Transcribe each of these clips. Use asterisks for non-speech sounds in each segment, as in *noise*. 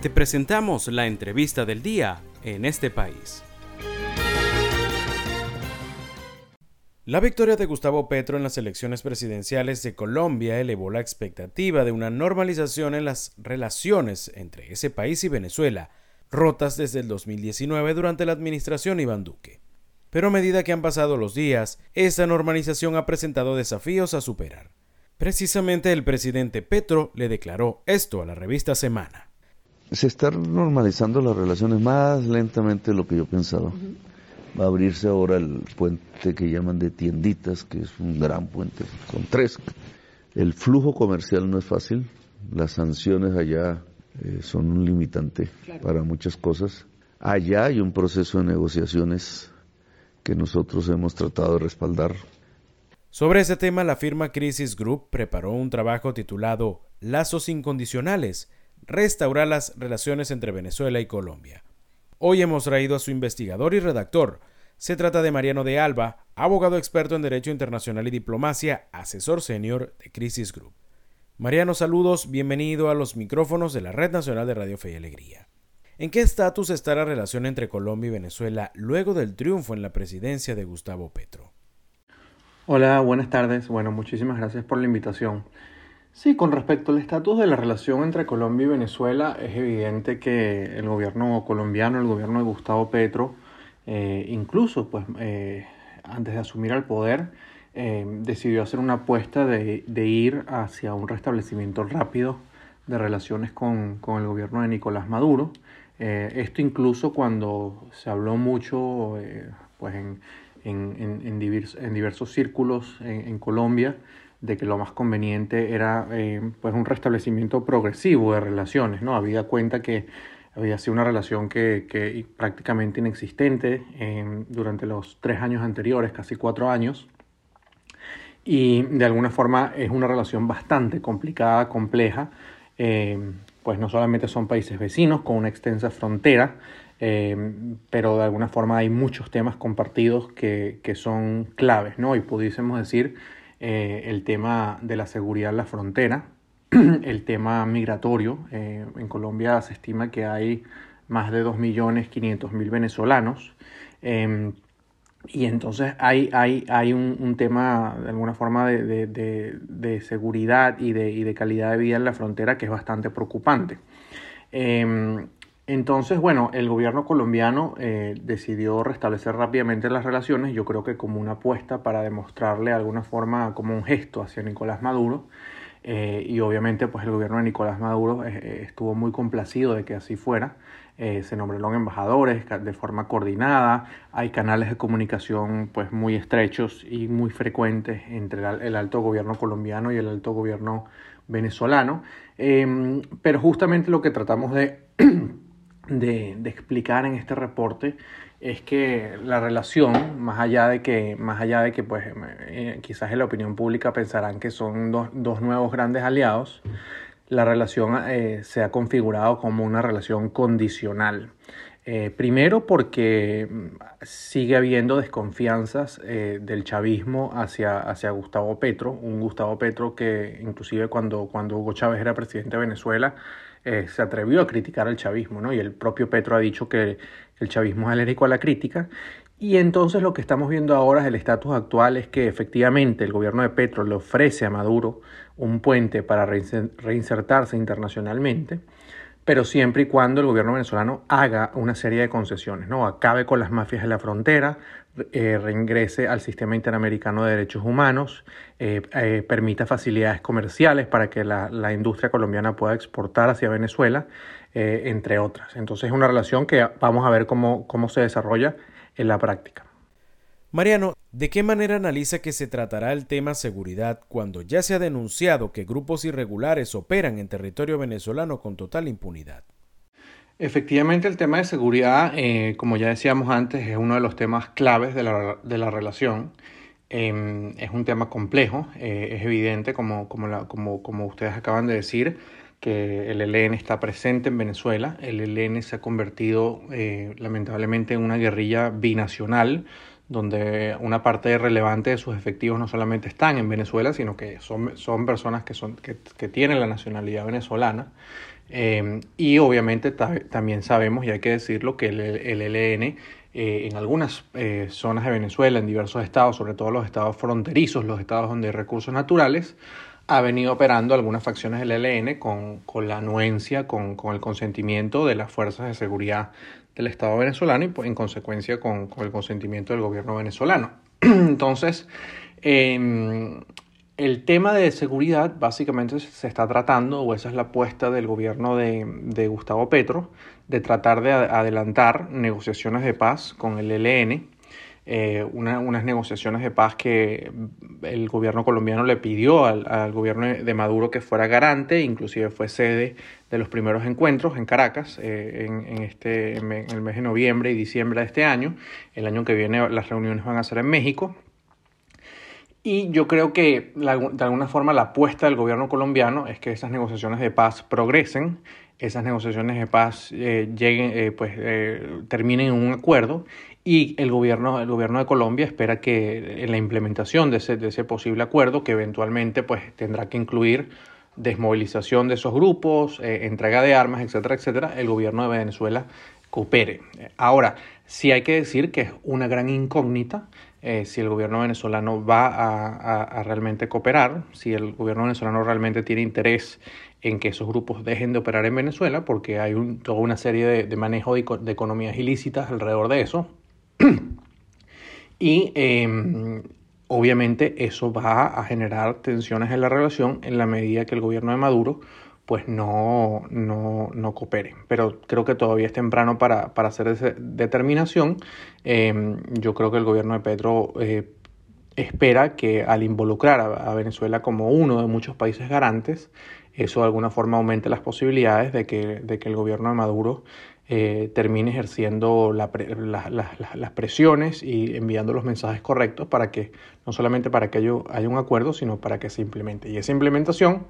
Te presentamos la entrevista del día en este país. La victoria de Gustavo Petro en las elecciones presidenciales de Colombia elevó la expectativa de una normalización en las relaciones entre ese país y Venezuela, rotas desde el 2019 durante la administración Iván Duque. Pero a medida que han pasado los días, esta normalización ha presentado desafíos a superar. Precisamente el presidente Petro le declaró esto a la revista Semana. Se están normalizando las relaciones más lentamente de lo que yo pensaba. Va a abrirse ahora el puente que llaman de tienditas, que es un gran puente, con tres. El flujo comercial no es fácil, las sanciones allá eh, son un limitante para muchas cosas. Allá hay un proceso de negociaciones que nosotros hemos tratado de respaldar. Sobre ese tema, la firma Crisis Group preparó un trabajo titulado Lazos Incondicionales, restaurar las relaciones entre Venezuela y Colombia. Hoy hemos traído a su investigador y redactor. Se trata de Mariano de Alba, abogado experto en Derecho Internacional y Diplomacia, asesor senior de Crisis Group. Mariano, saludos, bienvenido a los micrófonos de la Red Nacional de Radio Fe y Alegría. ¿En qué estatus está la relación entre Colombia y Venezuela luego del triunfo en la presidencia de Gustavo Petro? Hola, buenas tardes. Bueno, muchísimas gracias por la invitación. Sí, con respecto al estatus de la relación entre Colombia y Venezuela, es evidente que el gobierno colombiano, el gobierno de Gustavo Petro, eh, incluso pues eh, antes de asumir el poder, eh, decidió hacer una apuesta de, ir hacia un restablecimiento rápido de relaciones con, el gobierno de Nicolás Maduro. Esto incluso cuando se habló mucho pues en, en, diversos círculos en, Colombia de que lo más conveniente era pues un restablecimiento progresivo de relaciones. ¿no? Había cuenta que había sido una relación que, que prácticamente inexistente durante los tres años anteriores, casi cuatro años y de alguna forma es una relación bastante complicada, compleja, eh, pues no solamente son países vecinos con una extensa frontera, eh, pero de alguna forma hay muchos temas compartidos que, que son claves, ¿no? Y pudiésemos decir eh, el tema de la seguridad en la frontera, *clears throat* el tema migratorio. en Colombia se estima que hay más de 2.500.000 venezolanos. Y entonces hay, hay, hay un, tema, de alguna forma, de, de, seguridad y de, y de, calidad de vida en la frontera que es bastante preocupante. Em, entonces, bueno, el gobierno colombiano eh, decidió restablecer rápidamente las relaciones, yo creo que como una apuesta para demostrarle de alguna forma como un gesto hacia Nicolás Maduro. Eh, y obviamente pues el gobierno de Nicolás Maduro eh, estuvo muy complacido de que así fuera. Se nombraron embajadores de forma coordinada, hay canales de comunicación pues muy estrechos y muy frecuentes entre el alto gobierno colombiano y el alto gobierno venezolano, em, pero justamente lo que tratamos de, *clears throat* de, explicar en este reporte es que la relación, más allá de que, más allá de que pues, eh, quizás en la opinión pública pensarán que son dos, dos nuevos grandes aliados, la relación eh, se ha configurado como una relación condicional. Eh, primero porque sigue habiendo desconfianzas del chavismo hacia, hacia Gustavo Petro, un Gustavo Petro que inclusive cuando, cuando Hugo Chávez era presidente de Venezuela se atrevió a criticar al chavismo, ¿no? y el propio Petro ha dicho que el chavismo es alérgico a la crítica, y entonces lo que estamos viendo ahora es el estatus actual es que efectivamente el gobierno de Petro le ofrece a Maduro un puente para reinsertarse internacionalmente, pero siempre y cuando el gobierno venezolano haga una serie de concesiones, ¿no? acabe con las mafias en la frontera, eh, reingrese al sistema interamericano de derechos humanos, eh, eh, permita facilidades comerciales para que la, la, industria colombiana pueda exportar hacia Venezuela, entre otras. Entonces es una relación que vamos a ver cómo, cómo se desarrolla en la práctica. Mariano, ¿de qué manera analiza que se tratará el tema seguridad cuando ya se ha denunciado que grupos irregulares operan en territorio venezolano con total impunidad? Efectivamente, el tema de seguridad, eh, como ya decíamos antes, es uno de los temas claves de la, relación. Em, es un tema complejo, eh, es evidente, como, como, como, como ustedes acaban de decir, que el ELN está presente en Venezuela. El ELN se ha convertido eh, lamentablemente en una guerrilla binacional donde una parte relevante de sus efectivos no solamente están en Venezuela, sino que son, son personas que, son, que, tienen la nacionalidad venezolana. Eh, y obviamente también sabemos, y hay que decirlo, que el, el ELN eh, en algunas eh, zonas de Venezuela, en diversos estados, sobre todo los estados fronterizos, los estados donde hay recursos naturales, ha venido operando algunas facciones del ELN con, con la anuencia, con, con, el consentimiento de las fuerzas de seguridad del Estado venezolano y pues, en consecuencia con, con, el consentimiento del gobierno venezolano. *clears throat* Entonces, em, el tema de seguridad básicamente se está tratando, o esa es la apuesta del gobierno de, Gustavo Petro, de tratar de adelantar negociaciones de paz con el ELN eh, unas negociaciones de paz que el gobierno colombiano le pidió al, gobierno de Maduro que fuera garante, inclusive fue sede de los primeros encuentros en Caracas eh, en, este, en el mes de noviembre y diciembre de este año. El año que viene las reuniones van a ser en México. Y yo creo que de alguna forma la apuesta del gobierno colombiano es que esas negociaciones de paz progresen, esas negociaciones de paz eh, lleguen, pues, terminen en un acuerdo y el gobierno, el gobierno de Colombia espera que en la implementación de ese, de ese posible acuerdo, que eventualmente pues, tendrá que incluir desmovilización de esos grupos, eh, entrega de armas, etcétera, etcétera, el gobierno de Venezuela coopere. Ahora, sí hay que decir que es una gran incógnita eh, si el gobierno venezolano va a, realmente cooperar, si el gobierno venezolano realmente tiene interés en que esos grupos dejen de operar en Venezuela, porque hay toda una serie de, de manejo de, economías ilícitas alrededor de eso. y em, obviamente eso va a generar tensiones en la relación en la medida que el gobierno de Maduro pues no, no, no coopere. Pero creo que todavía es temprano para, para hacer esa determinación. Em, yo creo que el gobierno de Petro eh, espera que al involucrar a, Venezuela como uno de muchos países garantes, eso de alguna forma aumente las posibilidades de que, de que el gobierno de Maduro eh, termine ejerciendo las presiones y enviando los mensajes correctos para que, no solamente para que haya un acuerdo, sino para que se implemente. Y esa implementación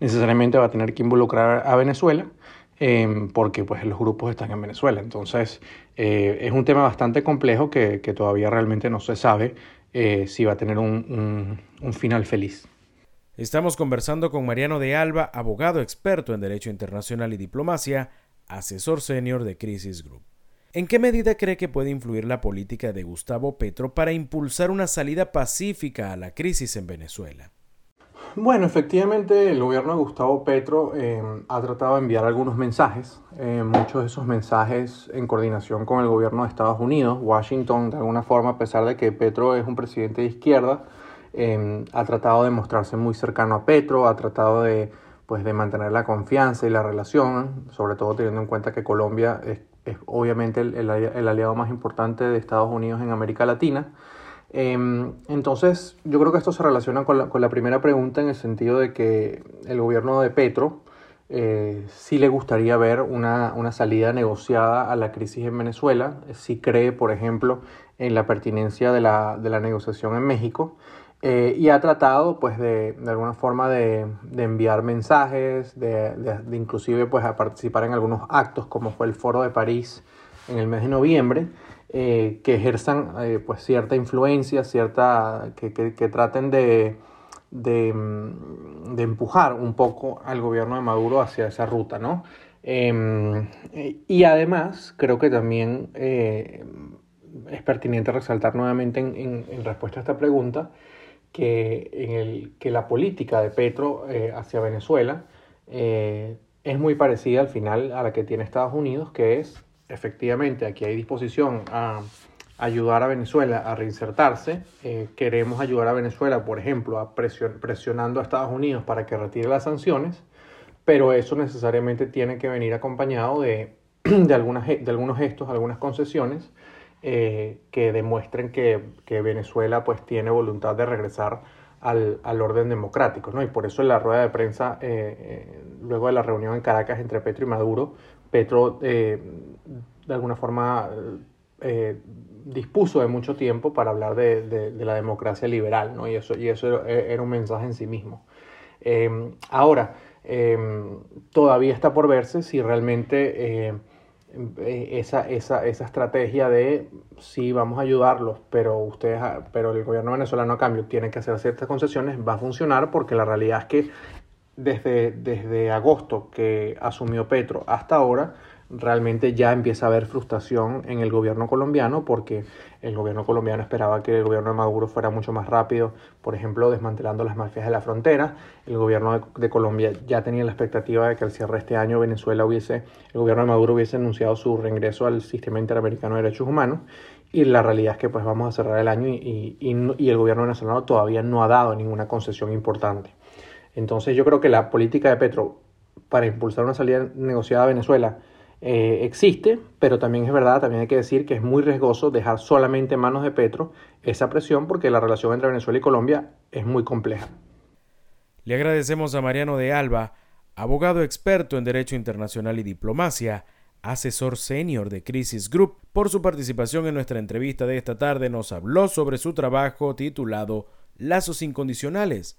necesariamente va a tener que involucrar a Venezuela, em, porque pues los grupos están en Venezuela. Entonces eh, es un tema bastante complejo que, todavía realmente no se sabe eh, si va a tener un final feliz. Estamos conversando con Mariano de Alba, abogado experto en Derecho Internacional y Diplomacia, asesor senior de Crisis Group. ¿En qué medida cree que puede influir la política de Gustavo Petro para impulsar una salida pacífica a la crisis en Venezuela? Bueno, efectivamente el gobierno de Gustavo Petro eh, ha tratado de enviar algunos mensajes, eh, muchos de esos mensajes en coordinación con el gobierno de Estados Unidos. Washington, de alguna forma, a pesar de que Petro es un presidente de izquierda, eh, ha tratado de mostrarse muy cercano a Petro, ha tratado de pues de mantener la confianza y la relación, sobre todo teniendo en cuenta que Colombia es, obviamente el, aliado más importante de Estados Unidos en América Latina. Em, entonces, yo creo que esto se relaciona con la, primera pregunta en el sentido de que el gobierno de Petro eh, sí le gustaría ver una, una, salida negociada a la crisis en Venezuela, sí cree, por ejemplo, en la pertinencia de la, de la negociación en México. Eh, y ha tratado pues de, de alguna forma de, de enviar mensajes, de, de, inclusive pues a participar en algunos actos como fue el Foro de París en el mes de noviembre, eh, que ejerzan eh, pues cierta influencia, cierta, que, que, traten de, de, empujar un poco al gobierno de Maduro hacia esa ruta, ¿no? Em, y además creo que también es pertinente resaltar nuevamente en, en respuesta a esta pregunta, que, en el, que la política de Petro eh, hacia Venezuela eh, es muy parecida al final a la que tiene Estados Unidos, que es efectivamente aquí hay disposición a ayudar a Venezuela a reinsertarse. Eh, queremos ayudar a Venezuela, por ejemplo, a presionando a Estados Unidos para que retire las sanciones, pero eso necesariamente tiene que venir acompañado de, *clears throat* de, algunas, de algunos gestos, algunas concesiones eh, que demuestren que, que, Venezuela pues tiene voluntad de regresar al, al, orden democrático, ¿no? Y por eso en la rueda de prensa, eh, luego de la reunión en Caracas entre Petro y Maduro, Petro de alguna forma dispuso de mucho tiempo para hablar de, de, la democracia liberal, ¿no? Y eso, y eso era un mensaje en sí mismo. ahora, todavía está por verse si realmente eh, esa, esa, esa, estrategia de sí, vamos a ayudarlos, pero ustedes, pero el gobierno venezolano a cambio tiene que hacer ciertas concesiones, va a funcionar porque la realidad es que desde, desde agosto que asumió Petro hasta ahora, realmente ya empieza a haber frustración en el gobierno colombiano porque el gobierno colombiano esperaba que el gobierno de Maduro fuera mucho más rápido, por ejemplo, desmantelando las mafias de la frontera. El gobierno de, Colombia ya tenía la expectativa de que al cierre de este año Venezuela hubiese, el gobierno de Maduro hubiese anunciado su reingreso al sistema interamericano de derechos humanos. Y la realidad es que pues vamos a cerrar el año y, y el gobierno venezolano todavía no ha dado ninguna concesión importante. Entonces yo creo que la política de Petro para impulsar una salida negociada a Venezuela eh, existe, pero también es verdad, también hay que decir que es muy riesgoso dejar solamente en manos de Petro esa presión porque la relación entre Venezuela y Colombia es muy compleja. Le agradecemos a Mariano de Alba, abogado experto en Derecho Internacional y Diplomacia, asesor senior de Crisis Group, por su participación en nuestra entrevista de esta tarde. Nos habló sobre su trabajo titulado Lazos Incondicionales,